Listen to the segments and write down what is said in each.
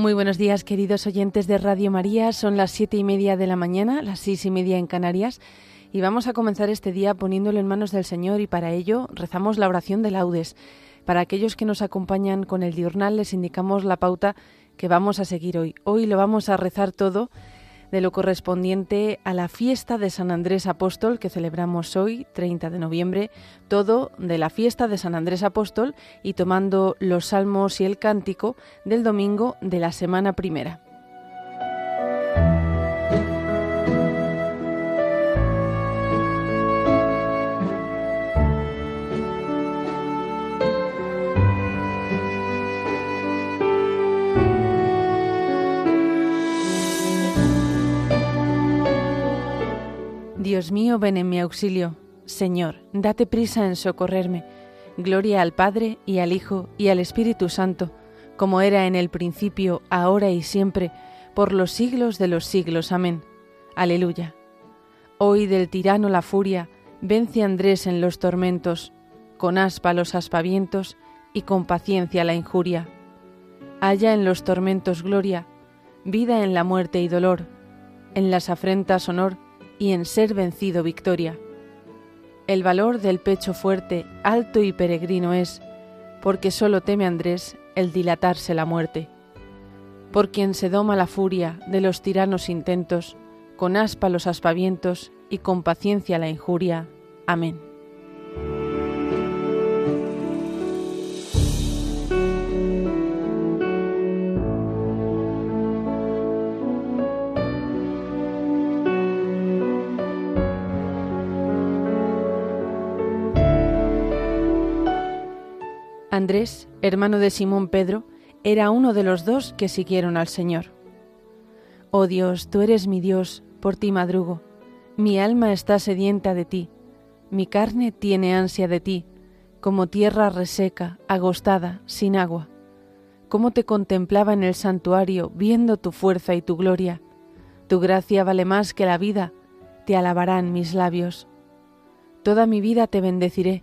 Muy buenos días, queridos oyentes de Radio María. Son las siete y media de la mañana, las seis y media en Canarias, y vamos a comenzar este día poniéndolo en manos del Señor y para ello rezamos la oración de laudes. Para aquellos que nos acompañan con el diurnal les indicamos la pauta que vamos a seguir hoy. Hoy lo vamos a rezar todo de lo correspondiente a la fiesta de San Andrés Apóstol que celebramos hoy, 30 de noviembre, todo de la fiesta de San Andrés Apóstol y tomando los salmos y el cántico del domingo de la semana primera. Dios mío, ven en mi auxilio. Señor, date prisa en socorrerme. Gloria al Padre y al Hijo y al Espíritu Santo, como era en el principio, ahora y siempre, por los siglos de los siglos. Amén. Aleluya. Hoy del tirano la furia, vence Andrés en los tormentos, con aspa los aspavientos y con paciencia la injuria. Halla en los tormentos gloria, vida en la muerte y dolor, en las afrentas honor, y en ser vencido victoria. El valor del pecho fuerte, alto y peregrino es, porque solo teme Andrés el dilatarse la muerte. Por quien se doma la furia de los tiranos intentos, con aspa los aspavientos y con paciencia la injuria. Amén. Andrés, hermano de Simón Pedro, era uno de los dos que siguieron al Señor. Oh Dios, tú eres mi Dios, por ti madrugo. Mi alma está sedienta de ti, mi carne tiene ansia de ti, como tierra reseca, agostada, sin agua. Cómo te contemplaba en el santuario, viendo tu fuerza y tu gloria. Tu gracia vale más que la vida, te alabarán mis labios. Toda mi vida te bendeciré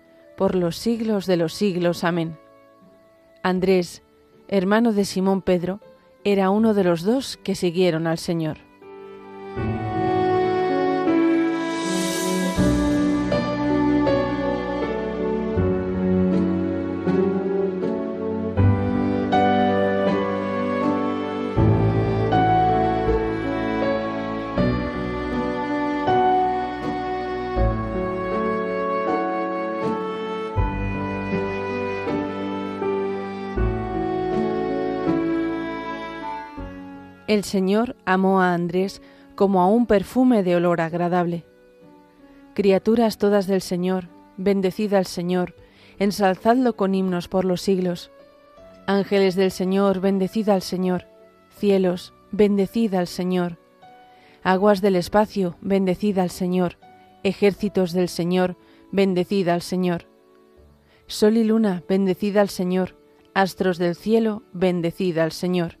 por los siglos de los siglos. Amén. Andrés, hermano de Simón Pedro, era uno de los dos que siguieron al Señor. El Señor amó a Andrés como a un perfume de olor agradable. Criaturas todas del Señor, bendecid al Señor, ensalzadlo con himnos por los siglos. Ángeles del Señor, bendecid al Señor. Cielos, bendecid al Señor. Aguas del espacio, bendecid al Señor. Ejércitos del Señor, bendecid al Señor. Sol y luna, bendecid al Señor. Astros del cielo, bendecid al Señor.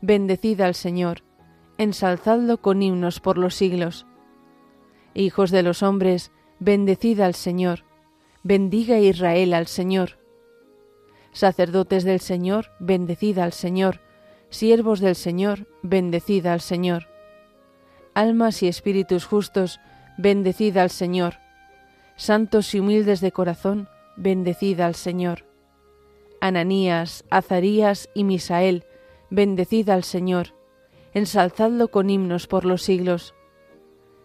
bendecida al Señor, ensalzadlo con himnos por los siglos. Hijos de los hombres, bendecid al Señor, bendiga Israel al Señor. Sacerdotes del Señor, bendecid al Señor, siervos del Señor, bendecid al Señor. Almas y espíritus justos, bendecid al Señor. Santos y humildes de corazón, bendecid al Señor. Ananías, Azarías y Misael, bendecid al Señor. Ensalzadlo con himnos por los siglos.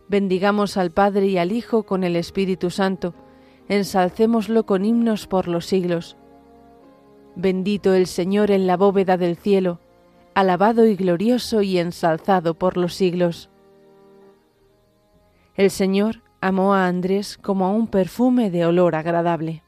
Bendigamos al Padre y al Hijo con el Espíritu Santo, ensalcémoslo con himnos por los siglos. Bendito el Señor en la bóveda del cielo, alabado y glorioso y ensalzado por los siglos. El Señor amó a Andrés como a un perfume de olor agradable.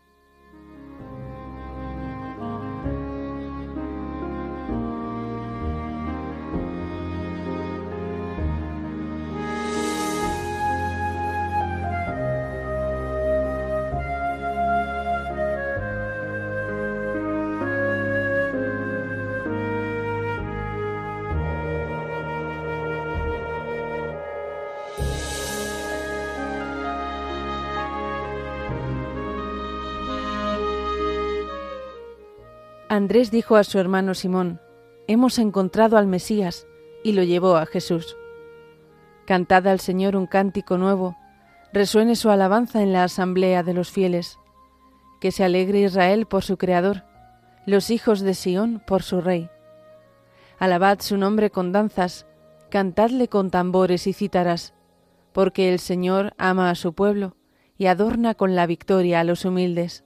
Andrés dijo a su hermano Simón, Hemos encontrado al Mesías, y lo llevó a Jesús. Cantad al Señor un cántico nuevo, resuene su alabanza en la asamblea de los fieles. Que se alegre Israel por su Creador, los hijos de Sión por su Rey. Alabad su nombre con danzas, cantadle con tambores y cítaras, porque el Señor ama a su pueblo y adorna con la victoria a los humildes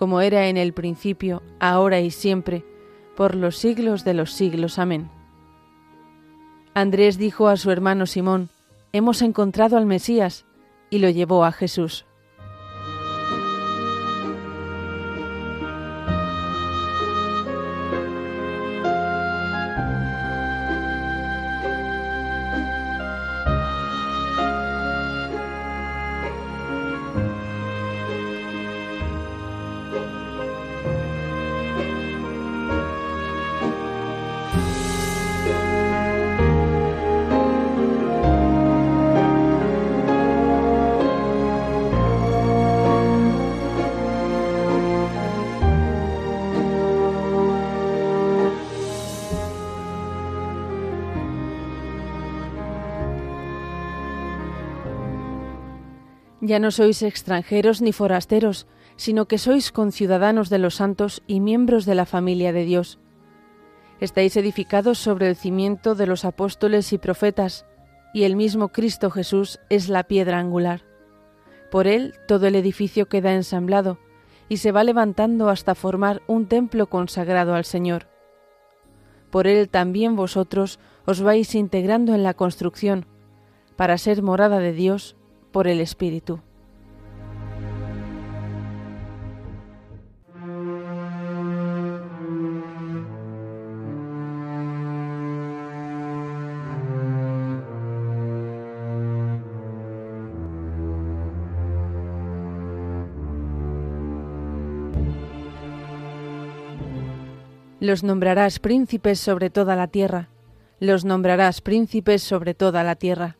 como era en el principio, ahora y siempre, por los siglos de los siglos. Amén. Andrés dijo a su hermano Simón, Hemos encontrado al Mesías, y lo llevó a Jesús. Ya no sois extranjeros ni forasteros, sino que sois conciudadanos de los santos y miembros de la familia de Dios. Estáis edificados sobre el cimiento de los apóstoles y profetas, y el mismo Cristo Jesús es la piedra angular. Por él todo el edificio queda ensamblado, y se va levantando hasta formar un templo consagrado al Señor. Por él también vosotros os vais integrando en la construcción, para ser morada de Dios por el Espíritu. Los nombrarás príncipes sobre toda la tierra, los nombrarás príncipes sobre toda la tierra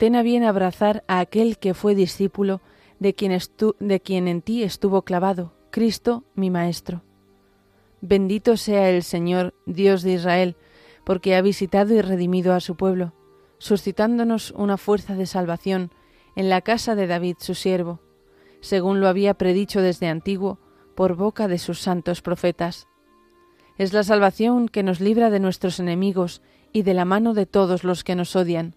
ten a bien abrazar a aquel que fue discípulo de quien, en ti estuvo clavado, Cristo mi Maestro. Bendito sea el Señor, Dios de Israel, porque ha visitado y redimido a su pueblo, suscitándonos una fuerza de salvación en la casa de David su siervo, según lo había predicho desde antiguo por boca de sus santos profetas. Es la salvación que nos libra de nuestros enemigos y de la mano de todos los que nos odian,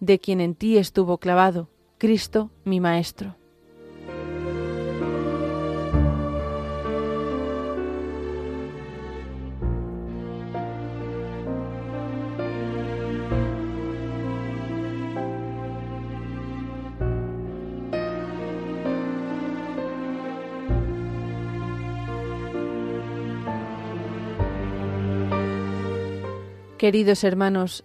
de quien en ti estuvo clavado, Cristo mi Maestro. Queridos hermanos,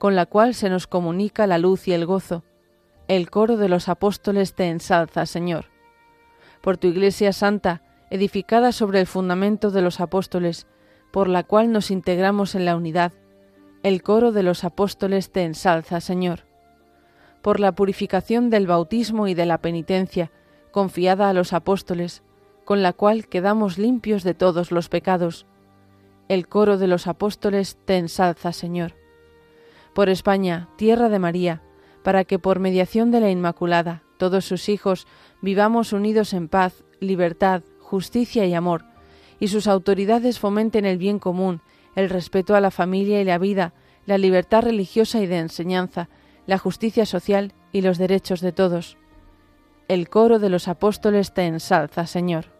con la cual se nos comunica la luz y el gozo. El coro de los apóstoles te ensalza, Señor. Por tu Iglesia Santa, edificada sobre el fundamento de los apóstoles, por la cual nos integramos en la unidad, el coro de los apóstoles te ensalza, Señor. Por la purificación del bautismo y de la penitencia, confiada a los apóstoles, con la cual quedamos limpios de todos los pecados, el coro de los apóstoles te ensalza, Señor. Por España, tierra de María, para que por mediación de la Inmaculada todos sus hijos vivamos unidos en paz, libertad, justicia y amor, y sus autoridades fomenten el bien común, el respeto a la familia y la vida, la libertad religiosa y de enseñanza, la justicia social y los derechos de todos. El coro de los apóstoles te ensalza, Señor.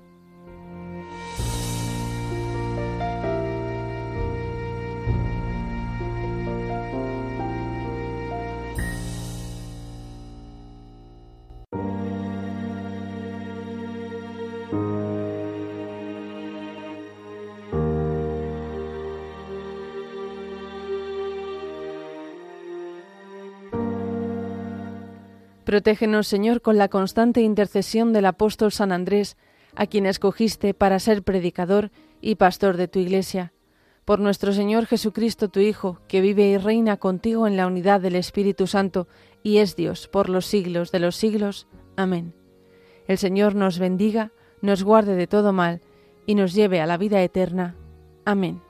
Protégenos, Señor, con la constante intercesión del apóstol San Andrés, a quien escogiste para ser predicador y pastor de tu Iglesia. Por nuestro Señor Jesucristo, tu Hijo, que vive y reina contigo en la unidad del Espíritu Santo, y es Dios por los siglos de los siglos. Amén. El Señor nos bendiga, nos guarde de todo mal, y nos lleve a la vida eterna. Amén.